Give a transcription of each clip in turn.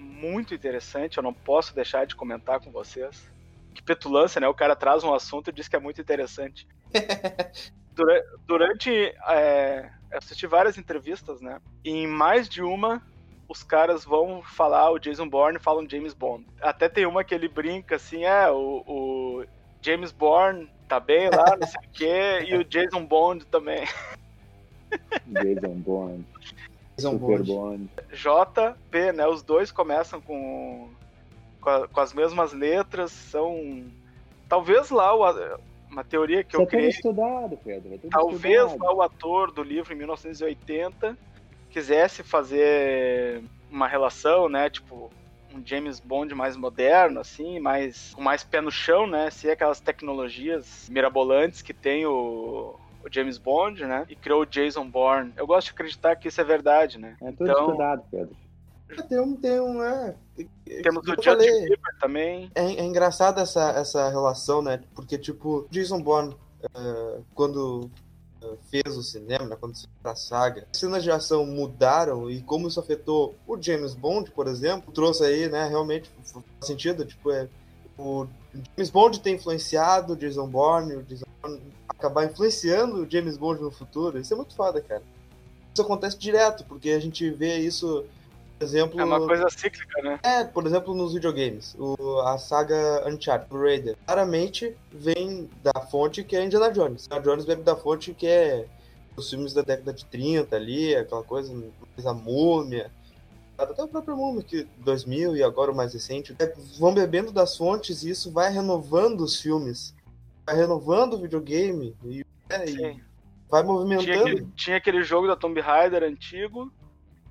muito interessante, eu não posso deixar de comentar com vocês. Que petulância, né? O cara traz um assunto e diz que é muito interessante. durante, durante é, eu assisti várias entrevistas, né? E em mais de uma, os caras vão falar o Jason Bourne e falam James Bond. Até tem uma que ele brinca assim, é, o, o James Bourne tá bem lá, não sei o quê, e o Jason Bond também. Jason Bond. Super Bond. JP, né? Os dois começam com, com, a, com, as mesmas letras, são. Talvez lá o, uma teoria que Você eu criei. estudado, Pedro. Talvez estudado. lá o ator do livro em 1980 quisesse fazer uma relação, né? Tipo, um James Bond mais moderno, assim, mais com mais pé no chão, né? Se é aquelas tecnologias mirabolantes que tem o, o James Bond, né? E criou o Jason Bourne. Eu gosto de acreditar que isso é verdade, né? É tudo então, estudado, Pedro. Tem um, tem um, é. Temos o Justin Bieber também. É, é engraçado essa, essa relação, né? Porque, tipo, Jason Bourne, uh, quando uh, fez o cinema, né? quando se a saga, as cenas de ação mudaram e como isso afetou o James Bond, por exemplo, trouxe aí, né? Realmente faz sentido, tipo, é. O James Bond tem influenciado o Jason Bourne, o Jason Bourne acabar influenciando o James Bond no futuro. Isso é muito foda, cara. Isso acontece direto, porque a gente vê isso exemplo. É uma coisa cíclica, né? É, por exemplo, nos videogames. O, a saga Uncharted, Raider, claramente vem da fonte que é Indiana Jones. Indiana Jones vem da fonte que é os filmes da década de 30 ali, aquela coisa, a múmia. Até o próprio Múmia, que 2000 e agora o mais recente. É, vão bebendo das fontes e isso vai renovando os filmes. Vai renovando o videogame. E, é, e vai movimentando. Tinha aquele, tinha aquele jogo da Tomb Raider antigo.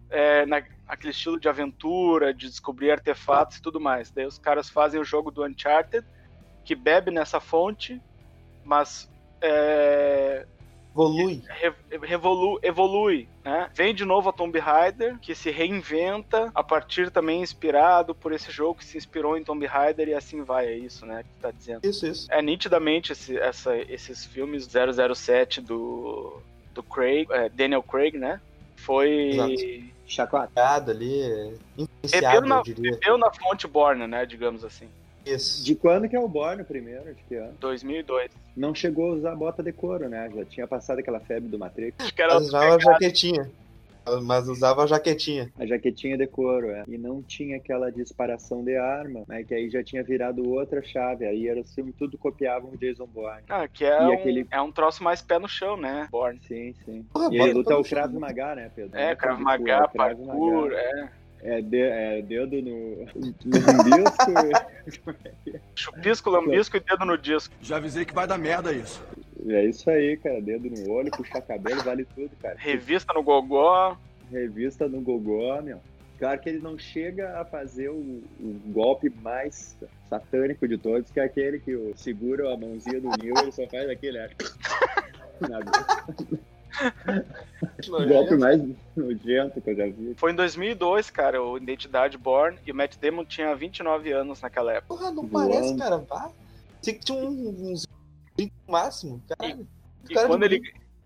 É, na, aquele estilo de aventura, de descobrir artefatos e tudo mais. Daí os caras fazem o jogo do Uncharted, que bebe nessa fonte, mas é, evolui. Re, revolu, evolui, né? Vem de novo a Tomb Raider, que se reinventa a partir também inspirado por esse jogo que se inspirou em Tomb Raider e assim vai, é isso, né? Que tá dizendo. Isso, isso. É nitidamente esse, essa, esses filmes 007 do, do Craig, é, Daniel Craig, né? Foi... Exato chacoalhado ali, influenciado, na, eu diria. Bebeu na fonte Borne, né, digamos assim. Isso. De quando que é o Borne primeiro? De que ano? 2002. Não chegou a usar bota de couro, né? Já tinha passado aquela febre do Matrix. Acho que era usava a jaquetinha. Mas usava a jaquetinha. A jaquetinha de couro, é. E não tinha aquela disparação de arma, né? Que aí já tinha virado outra chave. Aí era o filme, tudo copiavam o Jason Bourne. Ah, que é, um, aquele... é um troço mais pé no chão, né? Bourne. Sim, sim. Ah, e ele luta o Krav Maga, né, Pedro? É, Krav Maga, parkour, é. É, de, é, dedo no, no disco. Chupisco, lambisco e dedo no disco. Já avisei que vai dar merda isso. É isso aí, cara. Dedo no olho, puxar cabelo, vale tudo, cara. Revista no Gogó. Revista no Gogó, meu. Claro que ele não chega a fazer o, o, golpe mais satânico de todos, que é aquele que segura a mãozinha do Neil e ele só faz aquele. o golpe mais nojento que eu já vi. Foi em 2002, cara, o Identidade Born, e o Matt Damon tinha 29 anos naquela época. Porra, não Voando. parece, cara. Vá. Você que tinha uns no máximo, caralho. E, e quando ele,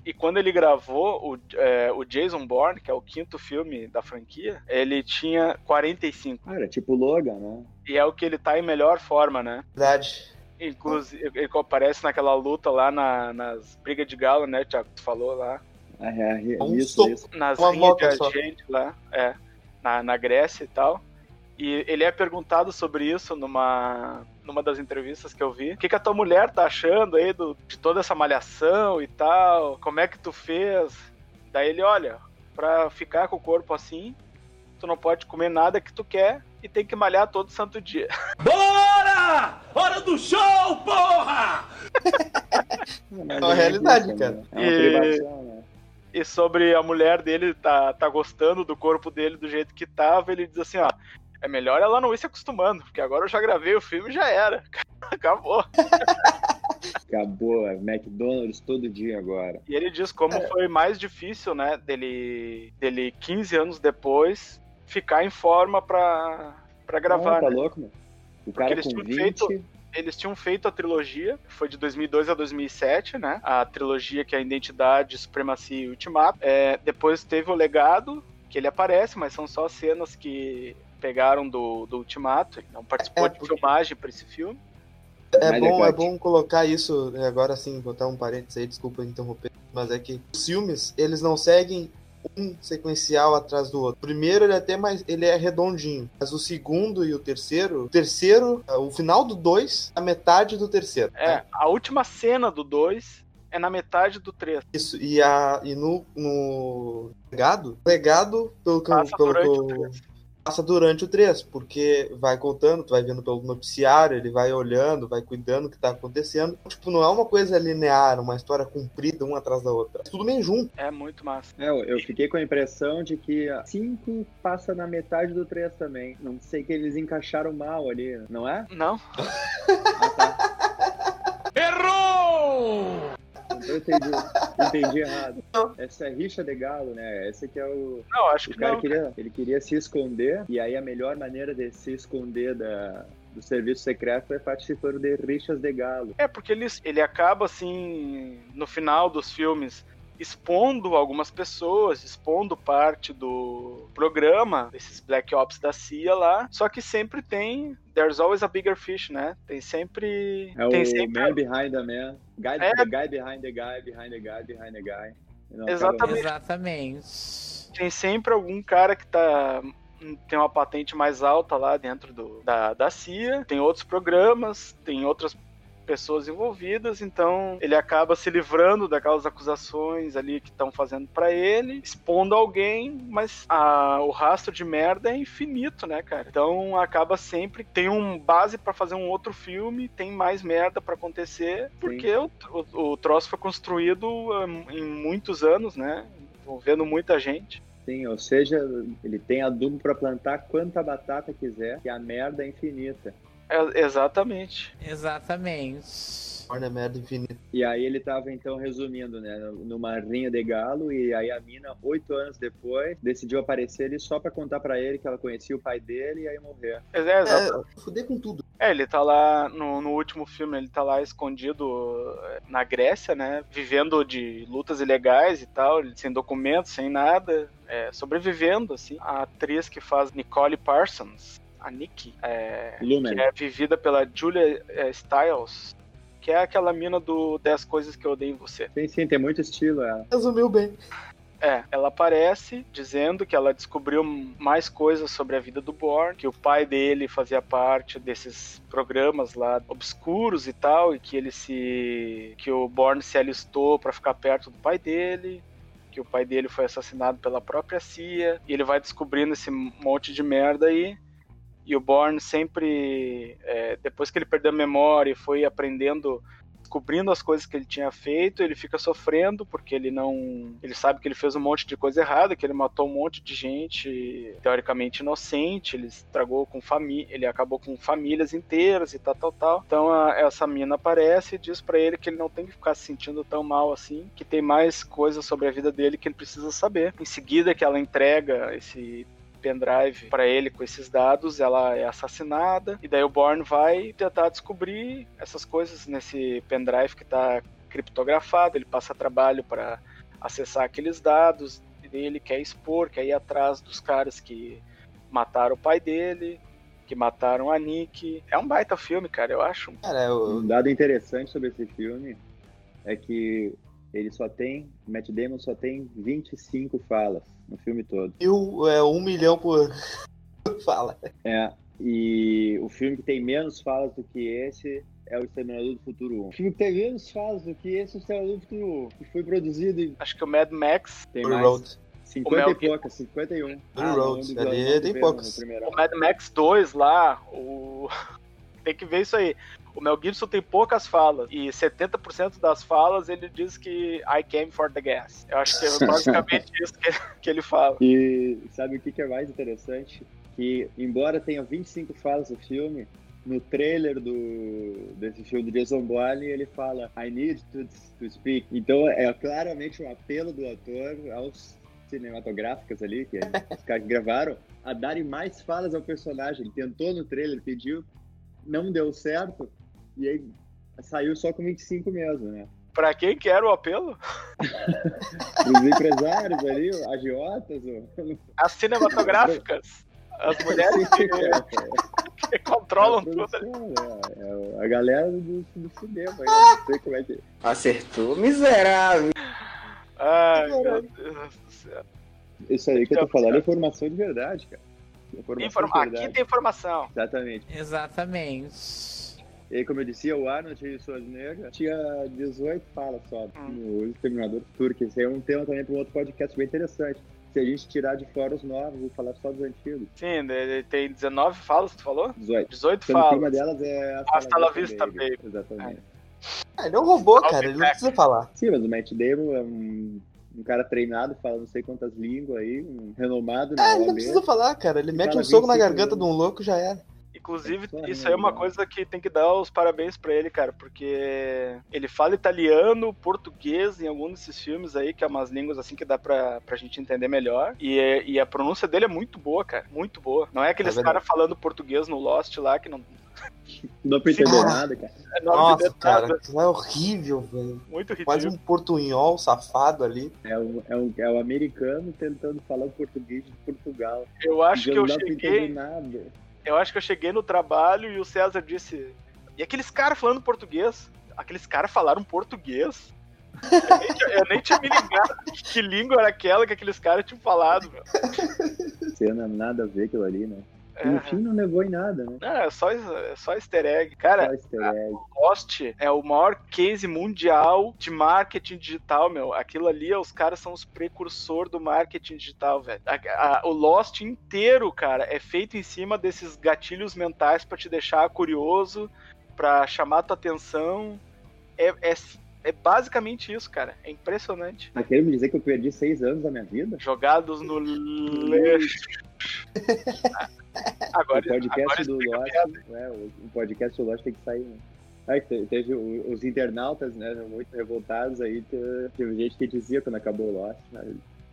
e quando ele gravou o, é, o Jason Bourne, que é o quinto filme da franquia, ele tinha 45. Ah, era tipo Logan, né? E é o que ele tá em melhor forma, né? Verdade. Inclusive, ele aparece naquela luta lá na, nas brigas de galo, né, Tiago? Tu falou lá. Ah, é, é, um isso, isso. Nas rinhas de gente lá, é. Na, na Grécia e tal. E ele é perguntado sobre isso numa, numa das entrevistas que eu vi. O que, que a tua mulher tá achando aí do, de toda essa malhação e tal? Como é que tu fez? Daí ele, olha, pra ficar com o corpo assim, tu não pode comer nada que tu quer e tem que malhar todo santo dia. Bora! Hora do show, porra! é uma realidade, cara. É uma e... privação, né? E sobre a mulher dele tá, tá gostando do corpo dele do jeito que tava, ele diz assim, ó, É melhor ela não ir se acostumando, porque agora eu já gravei o filme e já era. Acabou. Acabou, é McDonald's todo dia agora. E ele diz como É. foi mais difícil, né, dele, dele 15 anos depois ficar em forma pra, pra gravar, Não, tá né? louco, meu? O cara eles com tinham 20, feito- Eles tinham feito a trilogia, que foi de 2002 a 2007, né? A trilogia que é a Identidade, Supremacia e Ultimato. É, depois teve o Legado, que ele aparece, mas são só cenas que pegaram do, do Ultimato. Ele não participou É, de porque- filmagem pra esse filme. É Mais bom, é bom colocar isso, né, agora sim, botar um parênteses aí, desculpa interromper, mas é que os filmes, eles não seguem um sequencial atrás do outro. O primeiro ele é até mais, ele é redondinho, mas o segundo e o terceiro, o terceiro, o final do dois, a metade do terceiro. É, né? a última cena do 2 é na metade do 3. Isso, e, a, e no, no legado, legado, pelo que, pelo que durante o eu- 3. Passa durante o 3, porque vai contando, tu vai vendo pelo noticiário, ele vai olhando, vai cuidando do que tá acontecendo. Tipo, não é uma coisa linear, uma história comprida uma atrás da outra. É tudo meio junto. É muito massa. É, eu eu fiquei com a impressão de que a 5 passa na metade do 3 também. Não sei que eles encaixaram mal ali, não é? Não? Ah, tá. Errou! Eu entendi, entendi errado. Essa é rixa de galo, né? Esse que é o. Não, acho O que cara não. queria, ele queria se esconder, e aí a melhor maneira de se esconder da, do serviço secreto é participando de rixas de galo. É, porque ele, ele acaba, assim, no final dos filmes, expondo algumas pessoas, expondo parte do programa, desses Black Ops da CIA lá, só que sempre tem. There's always a bigger fish, né? Tem sempre. É tem o sempre. man behind the man. Guy, É. The guy behind the guy, behind the guy, behind the guy. Não Exatamente. Exatamente. Tem sempre algum cara que tá. Tem uma patente mais alta lá dentro do, da, da CIA, tem outros programas, tem outras pessoas envolvidas, então ele acaba se livrando daquelas acusações ali que estão fazendo pra ele, expondo alguém, mas a- o rastro de merda é infinito, né, cara? Então acaba sempre tem um base pra fazer um outro filme, tem mais merda pra acontecer, porque o, o, o troço foi construído hum, em muitos anos, né? Envolvendo muita gente. Sim, ou seja, ele tem adubo pra plantar quanta batata quiser, que a merda é infinita. É, exatamente. Exatamente. Torna merda infinita. E aí ele tava então resumindo, né, numa rinha de galo, e aí a mina, oito anos depois, decidiu aparecer ali só pra contar pra ele que ela conhecia o pai dele e aí morrer. É, é, exato. É, fuder com tudo. É, ele tá lá no, no último filme, ele tá lá escondido é, na Grécia, né? Vivendo de lutas ilegais e tal, ele sem documentos, sem nada, é, sobrevivendo, assim. A atriz que faz Nicole Parsons, a Nikki, é, que é vivida pela Julia é, Stiles, que é aquela mina do 10 Coisas que eu odeio em você. Sim, sim, tem muito estilo ela. Resumiu bem. É, ela aparece dizendo que ela descobriu mais coisas sobre a vida do Born, que o pai dele fazia parte desses programas lá obscuros e tal, e que ele se que o Born se alistou para ficar perto do pai dele, que o pai dele foi assassinado pela própria CIA, e ele vai descobrindo esse monte de merda aí. E o Born sempre, é, depois que ele perdeu a memória e foi aprendendo descobrindo as coisas que ele tinha feito, ele fica sofrendo porque ele não. Ele sabe que ele fez um monte de coisa errada, que ele matou um monte de gente teoricamente inocente, ele estragou com família, ele acabou com famílias inteiras e tal, tal, tal. Então a- essa mina aparece e diz pra ele que ele não tem que ficar se sentindo tão mal assim, que tem mais coisas sobre a vida dele que ele precisa saber. Em seguida que ela entrega esse pendrive para ele com esses dados, ela é assassinada e daí o Born vai tentar descobrir essas coisas nesse pendrive que está criptografado, ele passa trabalho para acessar aqueles dados e daí ele quer expor, quer ir atrás dos caras que mataram o pai dele, que mataram a Nick. É um baita filme, cara, eu acho. Cara, eu, Um dado interessante sobre esse filme é que ele só tem, Matt Damon só tem 25 falas no filme todo. mil, é, um milhão por. Fala. É, e o filme que tem menos falas do que esse é o Exterminador do Futuro 1. O filme que tem menos falas do que esse é o Exterminador do Futuro 1, que foi produzido em Acho que o Mad Max, tem mais Road. 50 Mel e poucas, 51. Fury não, Road, ali tem poucos. primeiro. o Mad Max 2 lá, o tem que ver isso aí. O Mel Gibson tem poucas falas e 70% das falas ele diz que I came for the gas. Eu acho que é basicamente isso que, que ele fala. E sabe o que que é mais interessante? que, embora tenha 25 falas do filme, no trailer do, desse filme do Jason Bourne, ele fala I need to, to speak. Então é claramente um apelo do ator aos cinematográficas ali, que os caras que gravaram, a darem mais falas ao personagem. Ele tentou no trailer, pediu, não deu certo, e aí saiu só com 25 mesmo, né? Pra quem que era o apelo? Os empresários ali, agiotas, o... As cinematográficas. As mulheres que, que controlam a tudo ali. produção, é, é a galera do, do cinema, aí, não sei como é que... Acertou, miserável. Ai, meu Deus do céu. Isso aí que eu tô falando é informação de verdade, cara. Informação Informa... Aqui tem informação. Exatamente. Exatamente. E aí, como eu disse, o Arnold e o Schwarzenegger tinha 18 falas só Hum. no Exterminador que esse é um tema também para um outro podcast bem interessante. Se a gente tirar de fora os novos e falar só dos antigos. Sim, ele tem 19 falas, tu falou? 18. 18 Sendo que uma falas. delas é Hasta la vista, baby. Exatamente. Ah, ele é um robô, cara, ele não precisa falar. Sim, mas o Matt Damon é um, um cara treinado, fala não sei quantas línguas aí, um renomado Ah, ele não precisa falar, cara. Ele mete Fala um soco na 25 garganta de um louco e já era. Inclusive, Só isso aí é uma coisa que tem que dar os parabéns pra ele, cara, porque ele fala italiano, português em algum desses filmes aí, que é umas línguas assim que dá pra, pra gente entender melhor. E, é- e a pronúncia dele é muito boa, cara, muito boa. Não é aqueles É caras falando português no Lost lá, que não, Não dá pra entender nada, cara. não Nossa, cara, aquilo é horrível, velho. Muito Quase ridículo. um portunhol safado ali. É um, é um, é um americano tentando falar o português de Portugal. Eu acho que não eu cheguei, eu acho que eu cheguei no trabalho e o César disse: "E aqueles caras falando português? Aqueles caras falaram português?" Eu nem, tinha, eu nem tinha me ligado que língua era aquela que aqueles caras tinham falado, meu. Cena nada a ver aquilo ali, né? É. No fim não levou em nada, né? Não, é só, é só easter egg. Cara, Só easter egg. Lost é o maior case mundial de marketing digital, meu. Aquilo ali, os caras são os precursores do marketing digital, velho. O Lost inteiro, cara, é feito em cima desses gatilhos mentais pra te deixar curioso, pra chamar tua atenção. É, é, é basicamente isso, cara. É impressionante. Tá querendo me dizer que eu perdi seis anos da minha vida? Jogados no lixo. Agora, o podcast agora do Lost, é, o, podcast do Lost tem que sair, né? Aí te- teve os internautas, né, muito revoltados aí, te- teve gente que dizia quando acabou o Lost, né,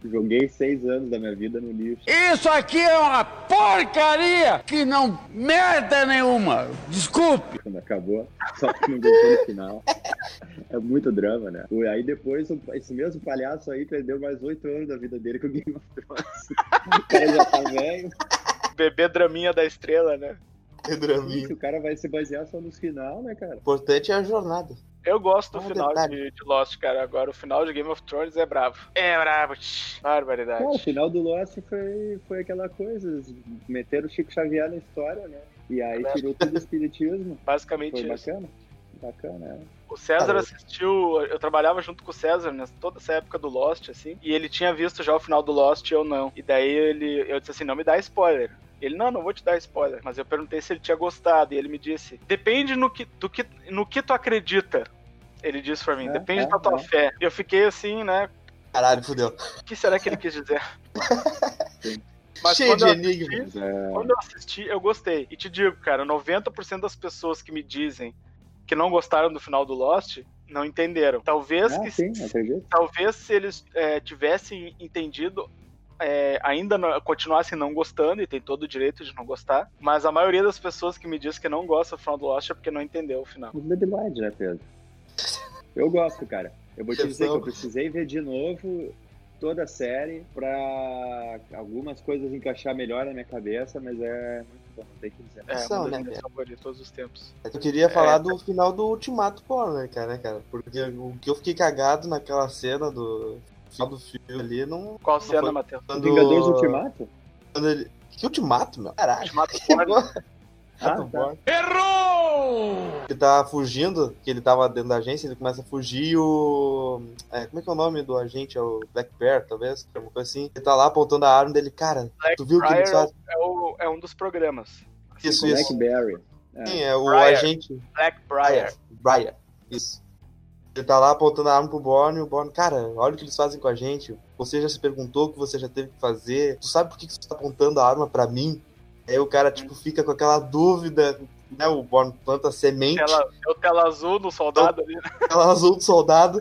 joguei seis anos da minha vida no lixo. Isso aqui é uma porcaria que não merda nenhuma. Desculpe. quando acabou, só que não gostou no final. É muito drama, né? E aí depois, esse mesmo palhaço aí perdeu mais oito anos da vida dele com o Game of Thrones. O cara já tá velho, Bebê draminha da estrela, né? Que draminha. o cara vai se basear só nos final, né, cara? O importante é a jornada. Eu gosto do Ah, final de, de Lost, cara. Agora o final de Game of Thrones é bravo. É bravo. tch, Barbaridade. Cara, o final do Lost foi, foi aquela coisa, meteram o Chico Xavier na história, né? E aí É. tirou tudo o espiritismo. Basicamente Foi isso. bacana. Bacana, é. O César assistiu. Eu trabalhava junto com o César nessa, toda essa época do Lost, assim. E ele tinha visto já o final do Lost e eu não. E daí ele, eu disse assim: não me dá spoiler. Ele, não, não vou te dar spoiler. Mas eu perguntei se ele tinha gostado. E ele me disse: depende no que, do que, no que tu acredita. Ele disse pra mim: É, depende é, da tua é. fé. E eu fiquei assim, né? Caralho, fudeu. O que será que ele quis dizer? Mas Cheio de eu enigmas. é, Quando eu assisti, eu gostei. E te digo, cara, 90% das pessoas que me dizem que não gostaram do final do Lost não entenderam. Talvez ah, que sim, acredito. talvez se eles é, tivessem entendido é, ainda não, continuassem não gostando, e tem todo o direito de não gostar, mas a maioria das pessoas que me diz que não gosta do final do Lost é porque não entendeu o final. Os Deadlight, né, Pedro? Eu gosto, cara. Eu vou te dizer que eu precisei ver de novo toda a série pra algumas coisas encaixar melhor na minha cabeça, mas é muito bom, não tem que dizer. É, São, uma das né, minhas cara? favoritas de todos os tempos. Eu queria falar do final do Ultimato cara, né, cara? Porque o que eu fiquei cagado naquela cena do final do filme ali não. Qual não cena. Matheus? Quando... Vingadores Ultimato? Quando ele... Que Ultimato, meu? Caralho. Ultimato bosta. Ah, tá. Errou! Ele tá fugindo, que ele tava dentro da agência, ele começa a fugir e o. É, como é que é o nome do agente? É o Black Bear, talvez? Alguma coisa assim. Ele tá lá apontando a arma dele, cara. Black Tu viu o que eles Friar fazem? é, o- é um dos programas. Isso, isso. Blackberry. É. Sim, é o Briar. agente. Black Briar. Briar. Isso. Ele tá lá apontando a arma pro Borne e o Borne, cara, olha o que eles fazem com a gente. Você já se perguntou o que você já teve que fazer. Tu sabe por que que você tá apontando a arma pra mim? Aí o cara, tipo, fica com aquela dúvida, né? O Born planta semente, Tela, é o tela azul do soldado ali, né? aquela azul do soldado,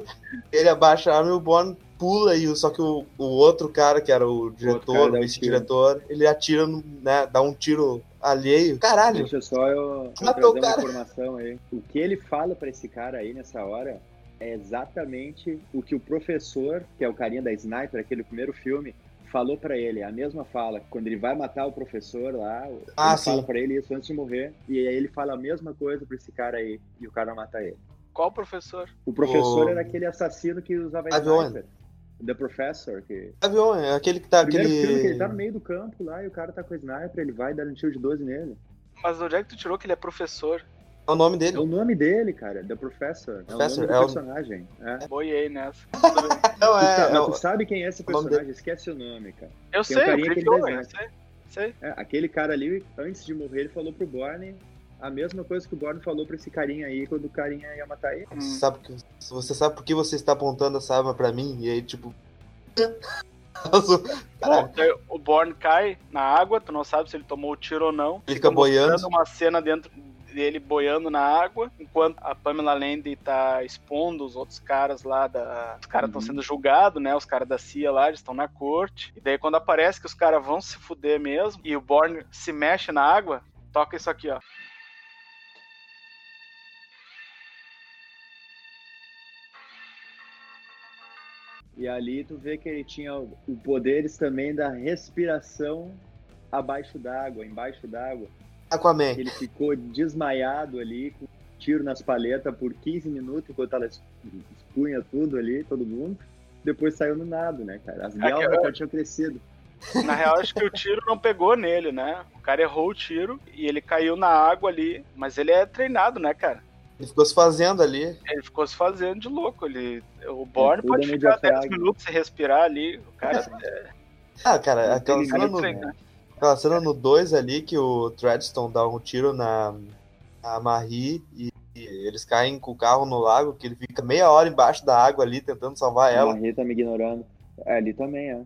ele abaixa a arma e o Born pula, e o- só que o, o outro cara, que era o diretor, o um vice-diretor, ele atira, no- né? Dá um tiro alheio. Caralho! Deixa só eu, eu o trazer uma cara. informação aí. O que ele fala pra esse cara aí nessa hora é exatamente o que o professor, que é o carinha da Sniper, aquele primeiro filme, falou pra ele. A mesma fala. Quando ele vai matar o professor lá, Ah, ele sim. fala pra ele isso antes de morrer. E aí ele fala a mesma coisa pra esse cara aí. E o cara mata ele. Qual professor? O professor O- era aquele assassino que usava Avião. Sniper. The Professor, que Avião, é aquele que tá. Primeiro Aquele... filme que ele tá no meio do campo lá e o cara tá com o sniper, ele vai dar um tiro de 12 nele. Mas onde é que tu tirou que ele é professor? É o nome É dele. o nome dele, cara, The Professor. É Professor, o nome do é personagem. É. Boiei nessa. Não, Tu, é. sa- é mas o- tu sabe quem é esse personagem? Esquece o nome, cara. Eu Tem um sei, carinha que ele desenha. sei. sei. É, aquele cara ali, antes de morrer, ele falou pro Borne a mesma coisa que o Borne falou pra esse carinha aí quando o carinha ia matar ele. Hum. Você sabe, que, você sabe por que você está apontando essa arma pra mim? E aí, tipo. O Born cai na água, tu não sabe se ele tomou o tiro ou não. Ele fica boiando. uma cena dentro dele boiando na água, enquanto a Pamela Landy tá expondo os outros caras lá da. Os caras estão Uhum. sendo julgados, né? Os caras da CIA lá, eles estão na corte. E daí quando aparece que os caras vão se fuder mesmo, e o Born se mexe na água, toca isso aqui, ó. E ali tu vê que ele tinha o poderes também da respiração abaixo d'água, embaixo d'água. Aquaman. Ele ficou desmaiado ali, com um tiro nas paletas por 15 minutos, enquanto ela expunha tudo ali, todo mundo. Depois saiu no nado, né, cara? As guelras já tinham crescido. Na real, acho que o tiro não pegou nele, né? O cara errou o tiro e ele caiu na água ali. Mas ele é treinado, né, cara? Ele ficou se fazendo ali. Ele ficou se fazendo de louco. Ele, o Born Tudo pode ficar 10 diafragma. minutos sem respirar ali. O cara Ah, cara, aquela Ele aquela cena no 2 ali que o Treadstone dá um tiro na, na Marie e, e eles caem com o carro no lago, que ele fica meia hora embaixo da água ali tentando salvar A ela. Marie tá me ignorando. É, ali também, é.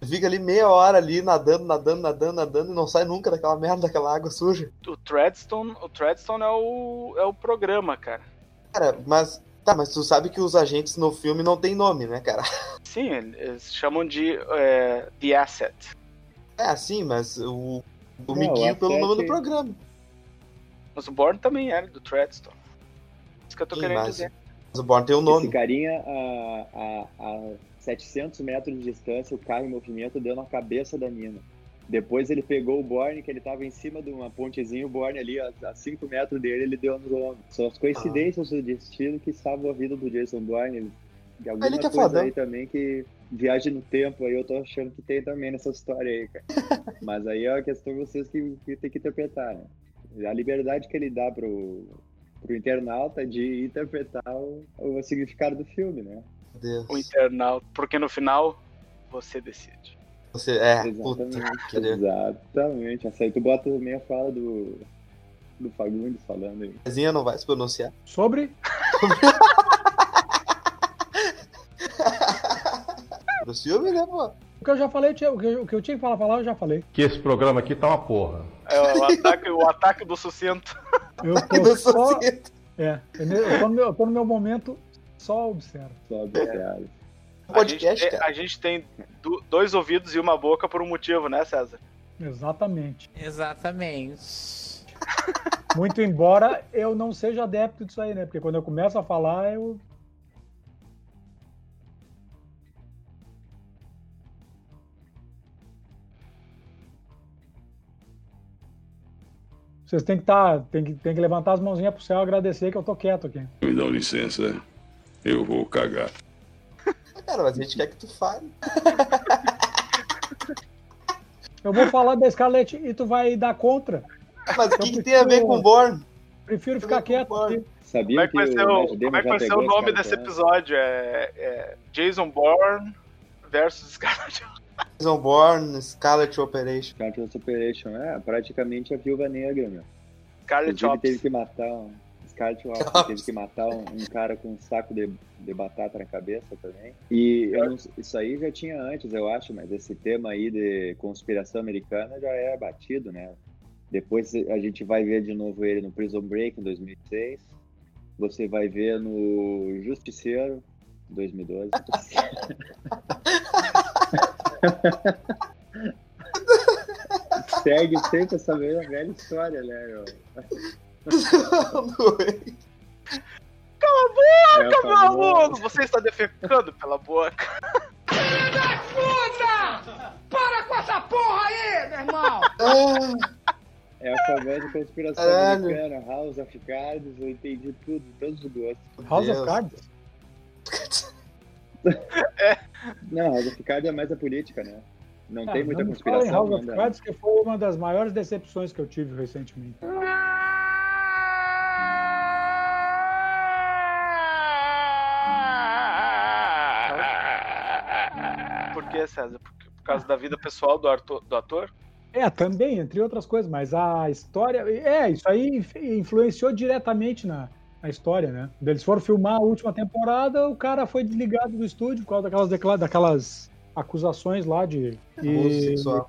Ele fica ali meia hora ali nadando, nadando, nadando, nadando e não sai nunca daquela merda, daquela água suja. O Treadstone, o Treadstone é o, é o programa, cara. Cara, mas. Tá, mas tu sabe que os agentes no filme não tem nome, né, cara? Sim, eles chamam de é, The Asset. É assim, mas o. O Não, Miguel o pelo nome do programa. Mas o Born também era do Treadstone. Isso que eu tô Sim, querendo mas- dizer. Mas o Born tem o Esse nome. carinha, a, a, a 700 metros de distância, o carro em movimento deu na cabeça da mina. Depois ele pegou o Borne, que ele tava em cima de uma pontezinha, o Borne ali, a, a 5 metros dele, ele deu no ombro. São as coincidências do destino que salvam a vida do Jason Bourne. De alguma Ele que é coisa fodão. aí também que viagem no tempo aí, eu tô achando que tem também nessa história aí, cara. Mas aí é uma questão de vocês que, que tem que interpretar, né? A liberdade que ele dá pro, pro internauta de interpretar o, o significado do filme, né? Deus. O internauta. Porque no final, você decide. Você, é, Exatamente. Exatamente. Essa aí tu bota também a fala do, do Fagundes falando aí. Zinha não vai se pronunciar. Sobre? Do filme, né, pô? O que eu já falei, tinha- o que eu, o que eu tinha que falar, falar, eu já falei. Que esse programa aqui tá uma porra. É o ataque, o ataque do sucinto. Eu Do tô só. Societa. É, eu tô, no meu, eu tô no meu momento, só observo. Só obrigado. A gente, Podcast, a gente tem do- dois ouvidos e uma boca por um motivo, né, César? Exatamente. Exatamente. Muito embora eu não seja adepto disso aí, né? Porque quando eu começo a falar, eu. Vocês têm que estar, tem que, tem que levantar as mãozinhas pro céu e agradecer que eu tô quieto aqui. Me dão licença, eu vou cagar. Cara, mas a gente quer que tu fale. Eu vou falar da Scarlett e tu vai dar contra. Mas o que, que tem a ver com o Born? Prefiro ficar quieto. Sabia Como é que vai ser o, como é que vai ser o nome desse pra- episódio? É, é Jason Bourne versus Scarlett. Jason Bourne, Scarlet Operation. Scarlet Operation, é praticamente a viúva negra, meu. Scarlett Inclusive teve que matar um Scarlett Johansson teve que matar um, um cara com um saco de, de batata na cabeça também. E eu não- isso aí já tinha antes, eu acho, mas esse tema aí de conspiração americana já é batido, né? Depois a gente vai ver de novo ele no Prison Break em 2006. Você vai ver no Justiceiro em 2012. Segue sempre essa mesma velha história, né, meu? Cala a boca, É o meu aluno! Você está defecando pela boca. Puta! Para com essa porra aí, meu irmão! É a famosa conspiração Caralho. americana, House of Cards, eu entendi tudo, todos os gostos. House Deus. of Cards? Não, House of Cards é mais a política, né? Não Ah, tem muita não fala em conspiração. House of? Cards, que foi uma das maiores decepções que eu tive recentemente. Por que, César? Por, por causa da vida pessoal do ator? Do ator? É, também, entre outras coisas, mas a história. É, isso aí inf- influenciou diretamente na, na história, né? Eles foram filmar a última temporada, o cara foi desligado do estúdio por causa daquelas, decla- daquelas acusações lá de. Abuso sexual.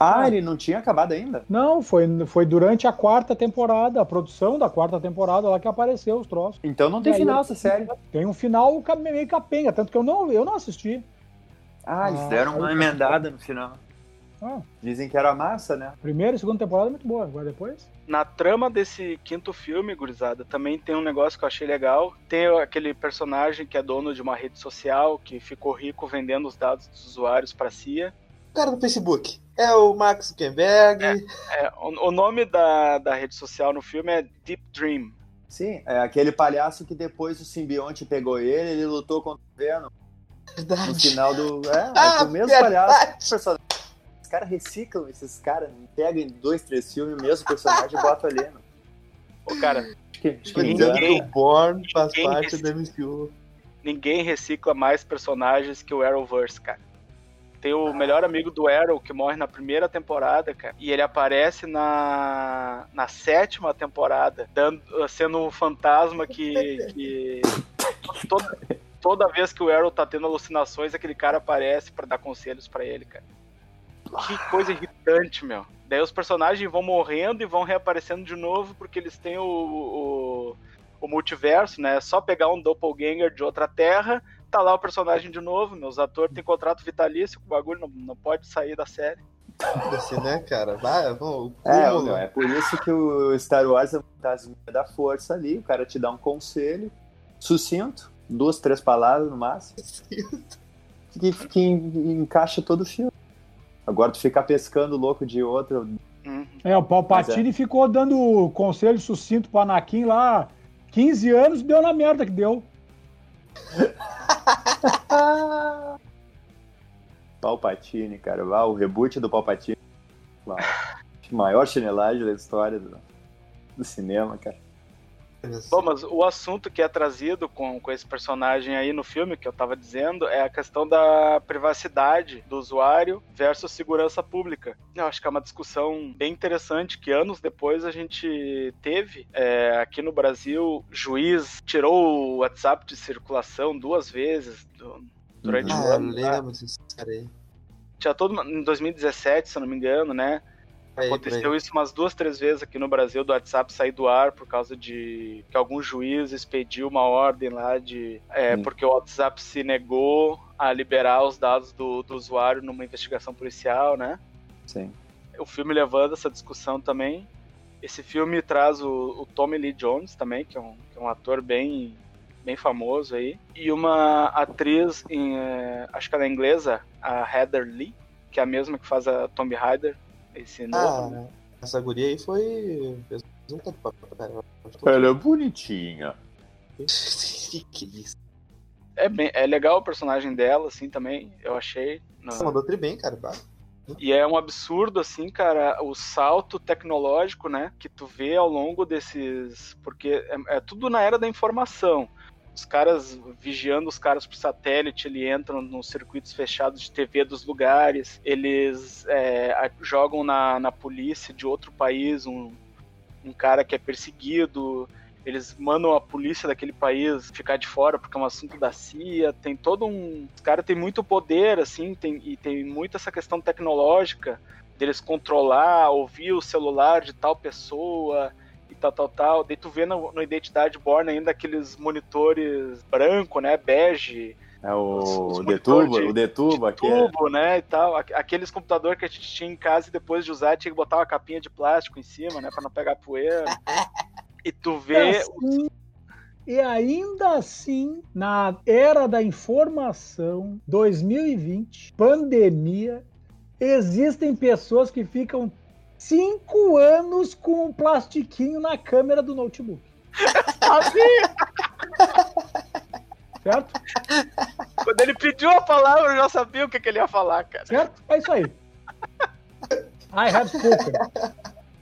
Ah, ele não tinha acabado ainda? Não, foi, foi durante a quarta temporada, a produção da quarta temporada lá que apareceu os troços. Então não tem E aí, final essa série. Tem um final meio capenga, tanto que eu não, eu não assisti. Ah, eles Ah, deram uma aí- emendada no final. Ah, Dizem que era massa, né? primeira e segunda temporada é muito boa, agora depois. Na trama desse quinto filme, gurizada, também tem um negócio que eu achei legal. Tem aquele personagem que é dono de uma rede social, que ficou rico vendendo os dados dos usuários pra CIA. O cara do Facebook. É o Max Zuckerberg. É, o, o nome da, da rede social no filme é Deep Dream. Sim, é aquele palhaço que depois o simbionte pegou ele, ele lutou contra o Venom no Verdade. final do. É, Ah, é o mesmo verdade. palhaço. Caras reciclam esses caras, pegam em dois, três filmes o mesmo personagem e botam ali. Né? Ô, cara, que, o Born faz ninguém parte rec- da MCU. ninguém recicla mais personagens que o Arrowverse, cara. Tem o melhor amigo do Arrow que morre na primeira temporada, cara. E ele aparece na, na sétima temporada, dando, sendo um fantasma que. que toda, toda vez que o Arrow tá tendo alucinações, aquele cara aparece pra dar conselhos pra ele, cara. Que coisa irritante, meu. Daí os personagens vão morrendo e vão reaparecendo de novo porque eles têm o, o, o multiverso, né? É só pegar um doppelganger de outra terra tá lá o personagem de novo, meus atores têm contrato vitalício, o bagulho não, não pode sair da série. Assim, né, cara? Vai, vamos. É, cúmulo. meu, é por isso que o Star Wars é das da força ali. O cara te dá um conselho sucinto, duas, três palavras no máximo, que, que en- encaixa todo o filme. Agora tu ficar pescando louco de outro. É, o Palpatine ficou dando conselho sucinto pro Anakin lá 15 anos deu na merda que deu. Palpatine, cara. Ah, o reboot do Palpatine. Uau. Maior chinelagem da história do, do cinema, cara. Bom, mas o assunto que é trazido com, com esse personagem aí no filme, que eu tava dizendo, é a questão da privacidade do usuário versus segurança pública. Eu acho que é uma discussão bem interessante que anos depois a gente teve. É, aqui no Brasil, juiz tirou o WhatsApp de circulação duas vezes do- durante o Ah, eu ano. né? lembro cara aí. Tinha todo em 2017, se eu não me engano, né? Aconteceu isso umas duas, três vezes aqui no Brasil do WhatsApp sair do ar por causa de que algum juiz expediu uma ordem lá de. É, Hum. porque o WhatsApp se negou a liberar os dados do, do usuário numa investigação policial, né? Sim. O filme levando essa discussão também. Esse filme traz o, o Tommy Lee Jones também, que é um, que é um ator bem, bem famoso aí. E uma atriz, em, é, acho que ela é inglesa, a Heather Lee, que é a mesma que faz a Tomb Raider, esse novo. né? Ah, essa guria aí foi. fez um tanto. Ela é bonitinha. que é isso? É, bem, é legal o personagem dela, assim, também, eu achei. No- Você mandou tri bem, cara. Bah. E é um absurdo, assim, cara, o salto tecnológico, né, que tu vê ao longo desses. Porque é, é tudo na era da informação. Os caras vigiando os caras por satélite, eles entram nos circuitos fechados de TV dos lugares, eles é, jogam na, na polícia de outro país um, um cara que é perseguido, eles mandam a polícia daquele país ficar de fora porque é um assunto da CIA. Tem todo um. Os caras têm muito poder, assim, tem, e tem muito essa questão tecnológica deles controlar, ouvir o celular de tal pessoa e tal, tal, tal. Daí tu vê no, no Identidade Born ainda aqueles monitores branco, né? Bege. É o, Os- os o Detubo, de- o Detubo aqui. é- tubo, né, e tal. Aqu- Aqueles computador que a gente tinha em casa e depois de usar tinha que botar uma capinha de plástico em cima, né, para não pegar poeira. E tu vê assim- E ainda assim, na era da informação, 2020, pandemia, existem pessoas que ficam cinco anos com um plastiquinho na câmera do notebook. Certo? quando ele pediu a palavra, eu já sabia o que, que ele ia falar, cara. Certo? É isso aí. I have spoken.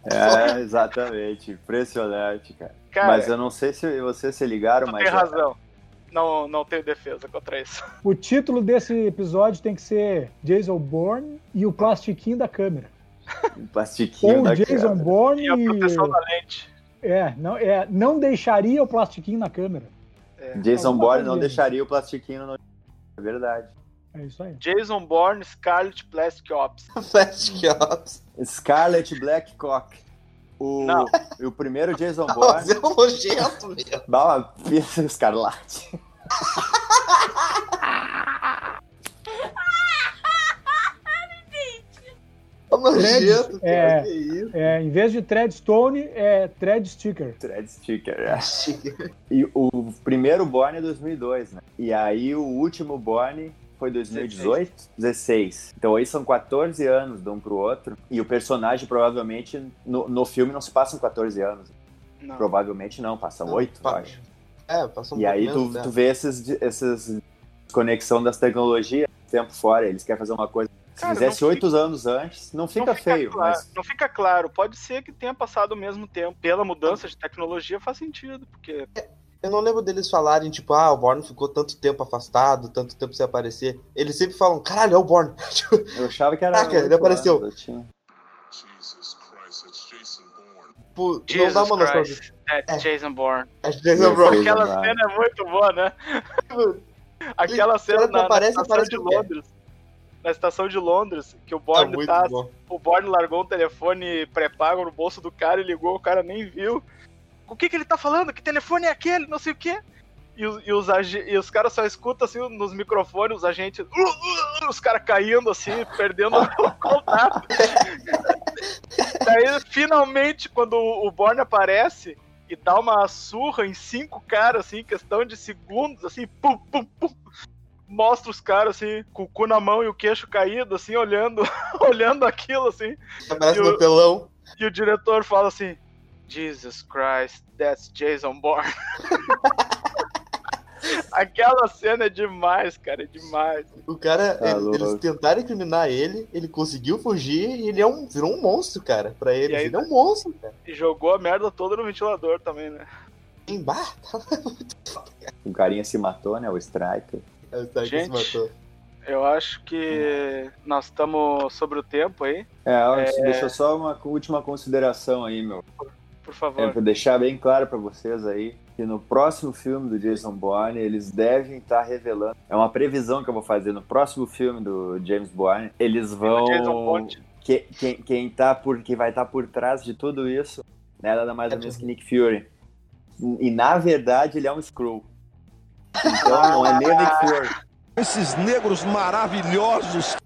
É, exatamente. Impressionante, cara. Cara, Mas eu não sei se vocês se ligaram, mas. tem razão. Não, não tenho defesa contra isso. O título desse episódio tem que ser Jason Bourne e o plastiquinho da câmera. Um plastiquinho Ou da Jason. Bourne E a proteção da lente. É, não, é, não deixaria o plastiquinho na câmera. Jason Alguma Bourne não deixaria o plastiquinho no. É verdade. É isso aí. Jason Bourne, Scarlet Plastic Ops. Plastic Ops. Scarlet Black Cock. O, Não. o primeiro Jason Bourne. é um nojento, meu. Dá uma pista escarlate. nojento, é. Que isso? É, em vez de threadstone, é thread sticker. Thread sticker, é. E o primeiro Born é 2002, né? E aí o último Born foi 2018, 16. Então aí são 14 anos de um pro outro. E o personagem provavelmente no, no filme não se passam 14 anos. Não. Provavelmente não, passam 8, eu pa- acho. É, passou um E aí tu, tu vê esses, esses conexão das tecnologias tempo fora. Eles querem fazer uma coisa. Se Cara, fizesse não oito anos antes, não fica não feio, claro, mas Não fica claro. Pode ser que tenha passado o mesmo tempo. Pela mudança de tecnologia faz sentido, porque Eu não lembro deles falarem, tipo, ah, o Born ficou tanto tempo afastado, tanto tempo sem aparecer. Eles sempre falam, caralho, é o Born. Tipo, eu achava que era. Caraca, ele apareceu. anos, eu tinha- tipo, não Jesus dá uma noção. Christ, é, Jason Bourne. É Jason Bourne. Jason Aquela Bourne. cena é muito boa, né? Aquela cena que na, na aparece, aparece de? Londres. Na estação de Londres, que o Tá Borne tá, o Borne largou um telefone pré-pago no bolso do cara e ligou, o cara nem viu. O que que ele tá falando? Que telefone é aquele? Não sei o quê. E os, e os, e os caras só escutam assim nos microfones, os agentes. "Uh, uh", os caras caindo assim, perdendo o contato. Daí, finalmente, quando o Borne aparece e dá uma surra em cinco caras, assim, em questão de segundos, assim, pum, pum, pum. Mostra os caras, assim, com o cu na mão e o queixo caído, assim, olhando, olhando aquilo, assim. Aparece E no o- pelão. E o diretor fala assim: Jesus Christ, that's Jason Bourne. Aquela cena é demais, cara, é demais. O cara, Tá ele- eles tentaram incriminar ele, ele conseguiu fugir e ele é um, virou um monstro, cara. Pra eles, aí- ele é um monstro, cara. E jogou a merda toda no ventilador também, né? Em bar, O carinha se matou, né? O Striker. É o cara que se Gente. matou. Eu acho que nós estamos sobre o tempo aí, É, ó, deixa só uma última consideração aí, meu. por É, favor. pra deixar bem claro pra vocês aí que no próximo filme do Jason Bourne eles devem estar revelando. É uma previsão que eu vou fazer no próximo filme do James Bourne. Eles vão. Jason Bourne. Que, quem, quem, tá por, quem vai estar por trás de tudo isso, né, nada mais ou menos que Nick Fury. E na verdade ele é um Skrull. Então não é nem Nick Fury. Esses negros maravilhosos.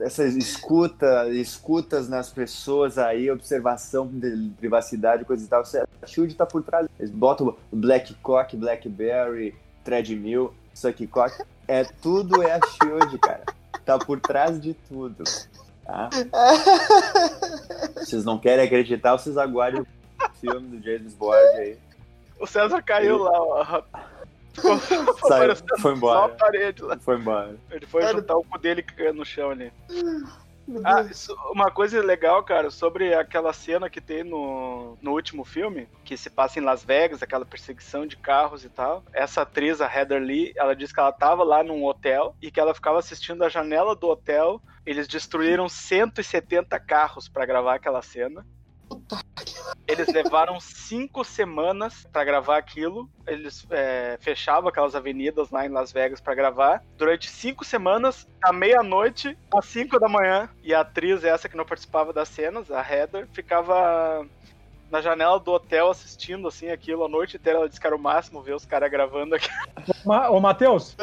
essa escuta, escutas nas pessoas aí, observação de privacidade, coisa e tal. A Shield tá por trás. Eles botam Black Cock, Blackberry, Treadmill, Sucky Cock. É tudo é a Shield, cara. Tá por trás de tudo. Tá? Vocês não querem acreditar, vocês aguardem o filme do James Bond aí. O César caiu lá, ó. Ficou Saiu, foi só a embora. parede lá. Foi embora. Ele foi Cara- juntar o cu dele que caiu no chão ali. Ah, isso- uma coisa legal, cara, sobre aquela cena que tem no, no último filme, que se passa em Las Vegas, aquela perseguição de carros e tal. Essa atriz, a Heather Lee, ela disse que ela tava lá num hotel e que ela ficava assistindo a janela do hotel. Eles destruíram 170 carros pra gravar aquela cena. Eles levaram cinco semanas pra gravar aquilo. Eles é, fechavam aquelas avenidas lá em Las Vegas pra gravar. Durante cinco semanas, à meia-noite, às cinco da manhã. E a atriz, essa que não participava das cenas, a Heather, ficava na janela do hotel assistindo assim aquilo a noite inteira. Ela disse que era o máximo ver os caras gravando aqui. Ma Ô, Matheus,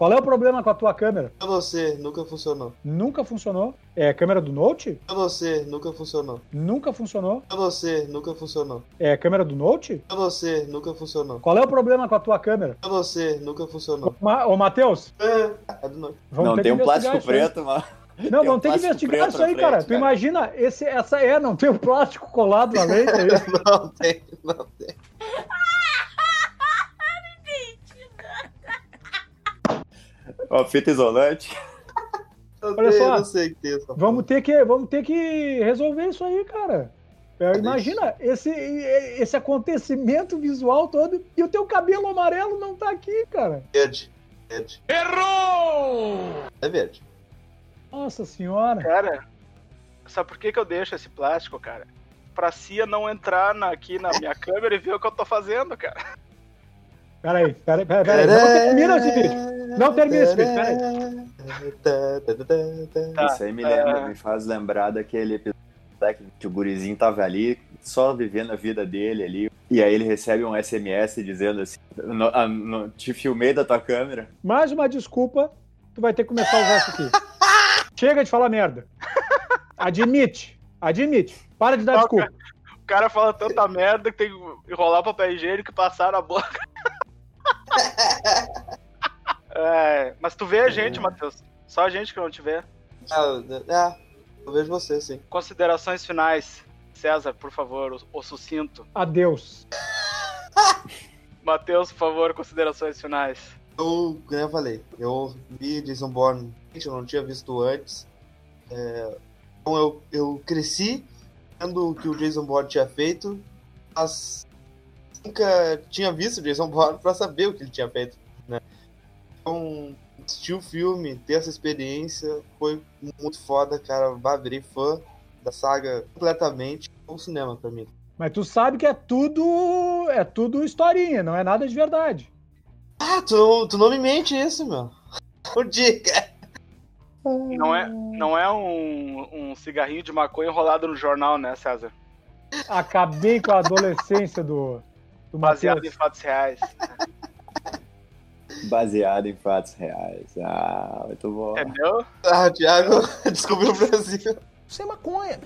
qual é o problema com a tua câmera? Eu não sei, nunca funcionou. Nunca funcionou? É a câmera do Note? Eu não sei, nunca funcionou. Nunca funcionou? Eu não sei, nunca funcionou. É a câmera do Note? Eu não sei, nunca funcionou. Qual é o problema com a tua câmera? Eu não sei, nunca funcionou. Ma Ô, Matheus, É, é do noite. vamos não, tem um plástico isso preto, mano. Não, Tem um ter que plástico investigar preto isso aí, frente, cara. Tu cara. imagina, esse, essa é, não tem o plástico colado na lente aí. Não tem, não tem. Ó, fita isolante. Eu Olha sei, só, eu não sei que tem essa Vamos ter que, vamos ter que resolver isso aí, cara. É, imagina esse, esse acontecimento visual todo e o teu cabelo amarelo não tá aqui, cara. Verde. Verde. Errou! É verde. Nossa senhora. Cara, sabe por que, que eu deixo esse plástico, cara? Pra Cia não entrar na- aqui na minha câmera e ver o que eu tô fazendo, cara. Peraí, peraí, peraí, peraí. Não termina esse vídeo. Não termina esse vídeo, peraí. Tá, Isso aí me lembra, me faz lembrar daquele episódio que- o gurizinho tava ali, só vivendo a vida dele ali. E aí ele recebe um SMS dizendo assim: "No- ah, no- Te filmei da tua câmera. Mais uma desculpa, tu vai ter que começar a usar isso aqui. Chega de falar merda. Admite, admite. Para de dar desculpa. O cara fala tanta merda que tem que enrolar papel higiênico e passar na boca. É, mas tu vê a gente, Matheus. Só a gente que não te vê. Ah, é, eu vejo você, sim. Considerações finais. César, por favor, o, o sucinto. Adeus. Matheus, por favor, considerações finais. Eu, como eu falei, eu vi Jason Bourne, eu não tinha visto antes. É, então eu, eu cresci vendo o que o Jason Bourne tinha feito, mas nunca tinha visto o Jason Bourne pra saber o que ele tinha feito. Né? Então, assistir o filme, ter essa experiência, foi muito foda, cara. Virei fã da saga completamente. Foi um cinema pra mim. Mas tu sabe que é tudo. É tudo historinha, não é nada de verdade. Ah, tu, tu não me mente isso, meu. O dica. Não é, não é um, um cigarrinho de maconha enrolado no jornal, né, César? Acabei com a adolescência do, do Baseado em Matheus. fatos reais. Baseado em fatos reais. Ah, muito bom. Entendeu? Ah, o Thiago descobriu o Brasil. Sem maconha.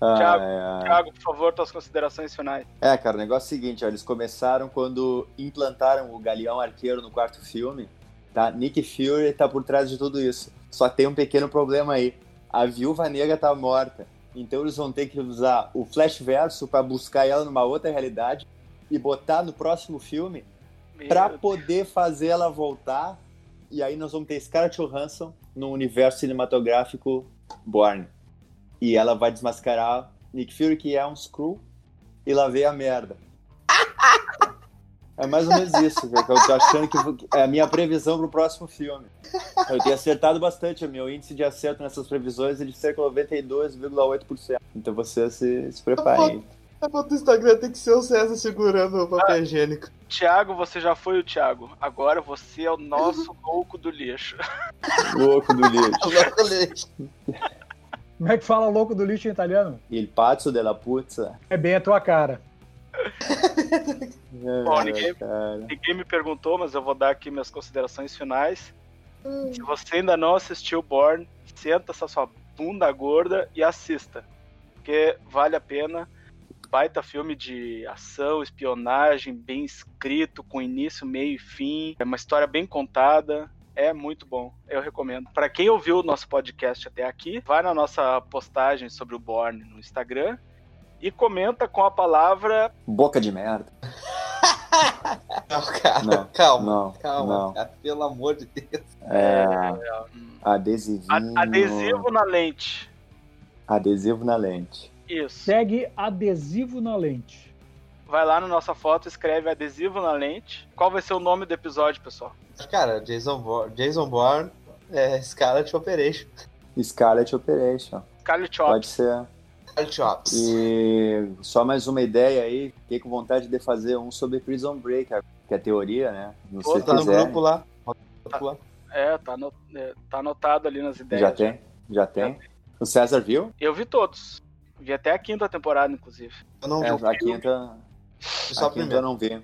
Ah, Thiago, é. Thiago, por favor, tuas considerações finais. É, cara, o negócio é o seguinte, ó, eles começaram quando implantaram o Galeão Arqueiro no quarto filme, tá? Nick Fury tá por trás de tudo isso. Só tem um pequeno problema aí. A Viúva Negra tá morta. Então eles vão ter que usar o Flash Verso pra buscar ela numa outra realidade e botar no próximo filme pra Meu poder fazer ela voltar. E aí nós vamos ter Scarlett Johansson no universo cinematográfico Born. E ela vai desmascarar Nick Fury, que é um Screw, e lá vem a merda. É mais ou menos isso, que eu tô achando que é a minha previsão pro próximo filme. Eu tenho acertado bastante, o meu índice de acerto nessas previsões é de cerca de 92,8%. Então vocês se, se preparem. A foto do Instagram tem que ser o César segurando o papel higiênico. Thiago, você já foi o Thiago. Agora você é o nosso louco do lixo. Louco do lixo. Como é que fala louco do lixo em italiano? Il pazzo della puzza. É bem a tua cara. Bom, É, ninguém, cara. ninguém me perguntou, mas eu vou dar aqui minhas considerações finais. Se você ainda não assistiu Born, senta essa sua bunda gorda e assista. Porque vale a pena. Baita filme de ação, espionagem, bem escrito, com início, meio e fim. É uma história bem contada. É muito bom, eu recomendo. Para quem ouviu o nosso podcast até aqui, vai na nossa postagem sobre o Born no Instagram e comenta com a palavra Boca de merda. Não, cara, Não, calma. não, calma, não. cara, pelo amor de Deus. É, adesivinho. a- adesivo na lente. Adesivo na lente. Isso. Segue adesivo na lente. Vai lá na nossa foto, escreve adesivo na lente. Qual vai ser o nome do episódio, pessoal? Cara, Jason Bourne, Jason Bourne é Scarlet Operation. Scarlet Operation. Scarlet Ops. Pode ser. Chops. E só mais uma ideia aí, fiquei com vontade de fazer um sobre Prison Break, que é teoria, né? Não Pô, sei tá no quiser. grupo lá. Grupo lá. É, tá, no- é, tá anotado ali nas ideias. Já tem? Já tem. O César viu? Eu vi todos. Vi até a quinta temporada, inclusive. Eu não É, vi. a quinta, Só a a quinta eu não vi.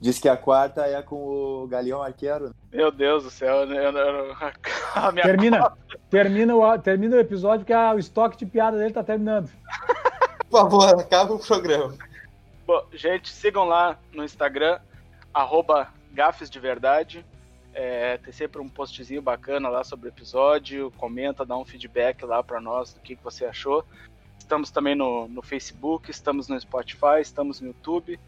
Diz que a quarta é com o Galeão Arqueiro. Meu Deus do céu, eu, eu, eu- a minha Termina, termina, o, termina o episódio porque a- o estoque de piada dele tá terminando. Por favor, acaba o programa. Bom, gente, sigam lá no Instagram, arroba gafes de verdade. É, tem sempre um postzinho bacana lá sobre o episódio. Comenta, dá um feedback lá pra nós do que, que você achou. Estamos também no, no Facebook, estamos no Spotify, estamos no YouTube.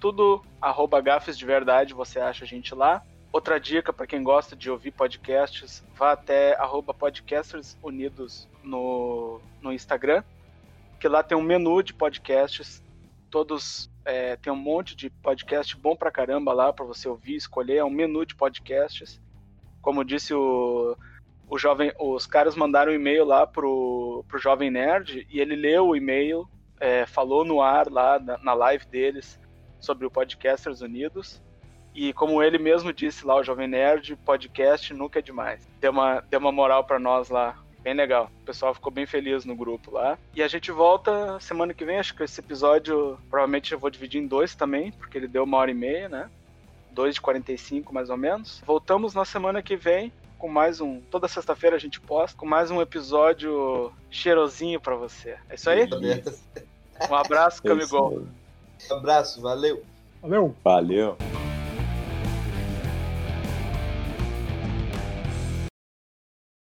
Tudo arroba gafes de verdade, você acha a gente lá. Outra dica para quem gosta de ouvir podcasts, vá até arroba podcasters unidos no, no Instagram, que lá tem um menu de podcasts todos é, tem um monte de podcast bom pra caramba lá pra você ouvir, escolher, é um menu de podcasts. Como disse o, o jovem, os caras mandaram um e-mail lá pro, pro jovem nerd e ele leu o e-mail, é, falou no ar lá na, na live deles sobre o Podcasters Unidos. E como ele mesmo disse lá, o Jovem Nerd, podcast nunca é demais. Deu uma, deu uma moral pra nós lá. Bem legal. O pessoal ficou bem feliz no grupo lá. E a gente volta semana que vem. Acho que esse episódio provavelmente eu vou dividir em dois também, porque ele deu uma hora e meia, né? Dois de 45 mais ou menos. Voltamos na semana que vem com mais um. Toda sexta-feira a gente posta com mais um episódio cheirosinho pra você. É isso aí? Um abraço, É Camigol. aí. Abraço, valeu. Valeu! Valeu.